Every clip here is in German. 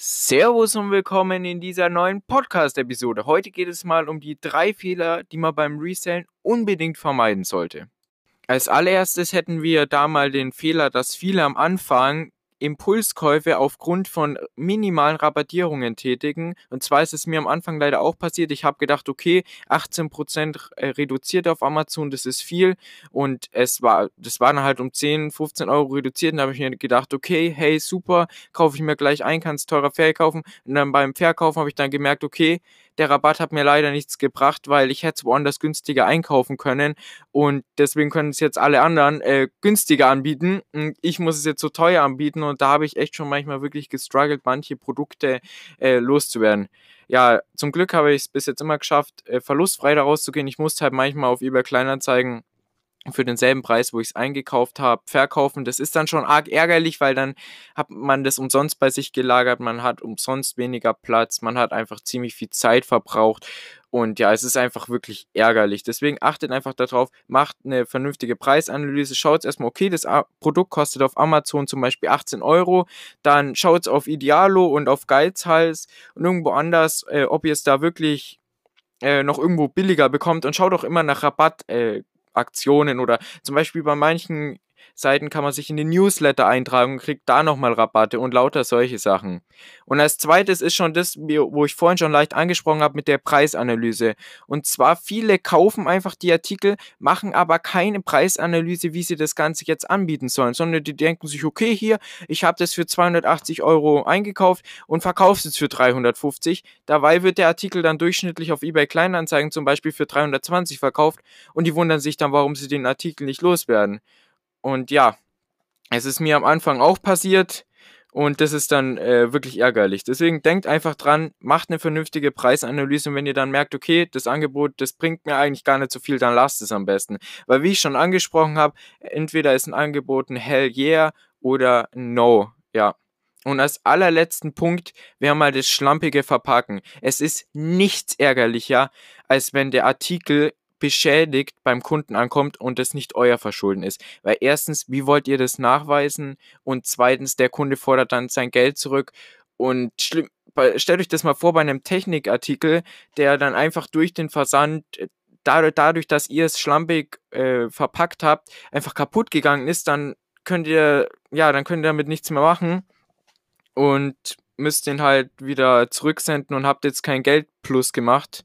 Servus und willkommen in dieser neuen Podcast-Episode. Heute geht es mal um die drei Fehler, die man beim Resellen unbedingt vermeiden sollte. Als allererstes hätten wir da mal den Fehler, dass viele am Anfang Impulskäufe aufgrund von minimalen Rabattierungen tätigen. Und zwar ist es mir am Anfang leider auch passiert. Ich habe gedacht, okay, 18% äh, reduziert auf Amazon, das ist viel. Und es war, das waren halt um 10, 15 Euro reduziert. Und da habe ich mir gedacht, okay, hey, super, kaufe ich mir gleich ein, kann es teurer verkaufen. Und dann beim Verkaufen habe ich dann gemerkt, okay, der Rabatt hat mir leider nichts gebracht, weil ich hätte es woanders günstiger einkaufen können und deswegen können es jetzt alle anderen äh, günstiger anbieten. Und ich muss es jetzt so teuer anbieten und da habe ich echt schon manchmal wirklich gestruggelt, manche Produkte äh, loszuwerden ja, zum Glück habe ich es bis jetzt immer geschafft, äh, verlustfrei da rauszugehen. Ich musste halt manchmal auf eBay Kleinanzeigen für denselben Preis, wo ich es eingekauft habe, verkaufen. Das ist dann schon arg ärgerlich, weil dann hat man das umsonst bei sich gelagert, man hat umsonst weniger Platz, man hat einfach ziemlich viel Zeit verbraucht. Und ja, es ist einfach wirklich ärgerlich. Deswegen achtet einfach darauf, macht eine vernünftige Preisanalyse, schaut erstmal, okay, das Produkt kostet auf Amazon zum Beispiel 18 Euro, dann schaut auf Idealo und auf Geizhals und irgendwo anders, äh, ob ihr es da wirklich äh, noch irgendwo billiger bekommt und schaut auch immer nach Rabatt. Äh, oder zum Beispiel bei manchen Seiten kann man sich in den Newsletter eintragen und kriegt da nochmal Rabatte und lauter solche Sachen. Und als zweites ist schon das, wo ich vorhin schon leicht angesprochen habe mit der Preisanalyse. Und zwar viele kaufen einfach die Artikel, machen aber keine Preisanalyse, wie sie das Ganze jetzt anbieten sollen, sondern die denken sich, okay, hier, ich habe das für 280 Euro eingekauft und verkaufe es für 350. Dabei wird der Artikel dann durchschnittlich auf eBay Kleinanzeigen zum Beispiel für 320 verkauft und die wundern sich dann, warum sie den Artikel nicht loswerden. Und ja, es ist mir am Anfang auch passiert und das ist dann äh, wirklich ärgerlich. Deswegen denkt einfach dran, macht eine vernünftige Preisanalyse und wenn ihr dann merkt, okay, das Angebot, das bringt mir eigentlich gar nicht so viel, dann lasst es am besten. Weil wie ich schon angesprochen habe, entweder ist ein Angebot ein Hell yeah oder No. Ja. Und als allerletzten Punkt wäre mal das schlampige Verpacken. Es ist nichts ärgerlicher, als wenn der Artikel beschädigt beim Kunden ankommt und es nicht euer Verschulden ist. Weil erstens, wie wollt ihr das nachweisen? Und zweitens, der Kunde fordert dann sein Geld zurück. Und schlimm, stellt euch das mal vor bei einem Technikartikel, der dann einfach durch den Versand äh, dadurch, dass ihr es schlampig äh, verpackt habt, einfach kaputt gegangen ist, dann könnt ihr, ja, dann könnt ihr damit nichts mehr machen und müsst den halt wieder zurücksenden und habt jetzt kein Geld plus gemacht.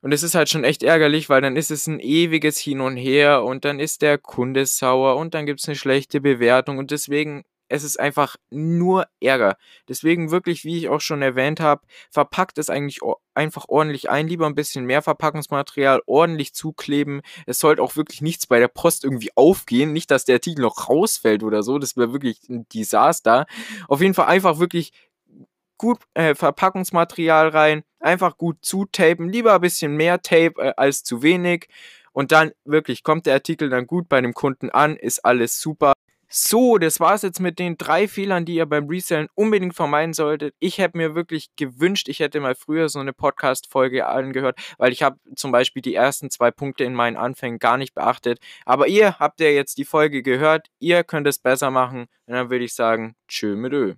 Und es ist halt schon echt ärgerlich, weil dann ist es ein ewiges Hin und Her und dann ist der Kunde sauer und dann gibt es eine schlechte Bewertung und deswegen es ist einfach nur Ärger. Deswegen wirklich, wie ich auch schon erwähnt habe, verpackt es eigentlich einfach ordentlich ein. Lieber ein bisschen mehr Verpackungsmaterial, ordentlich zukleben. Es sollte auch wirklich nichts bei der Post irgendwie aufgehen. Nicht, dass der Artikel noch rausfällt oder so. Das wäre wirklich ein Desaster. Auf jeden Fall einfach wirklich gut äh, Verpackungsmaterial rein, einfach gut zutapen, lieber ein bisschen mehr Tape äh, als zu wenig und dann wirklich kommt der Artikel dann gut bei dem Kunden an, ist alles super. So, das war's jetzt mit den drei Fehlern, die ihr beim Resellen unbedingt vermeiden solltet. Ich hätte mir wirklich gewünscht, ich hätte mal früher so eine Podcast-Folge angehört, weil ich habe zum Beispiel die ersten zwei Punkte in meinen Anfängen gar nicht beachtet. Aber ihr habt ja jetzt die Folge gehört, ihr könnt es besser machen. Und dann würde ich sagen, tschö mit Ö.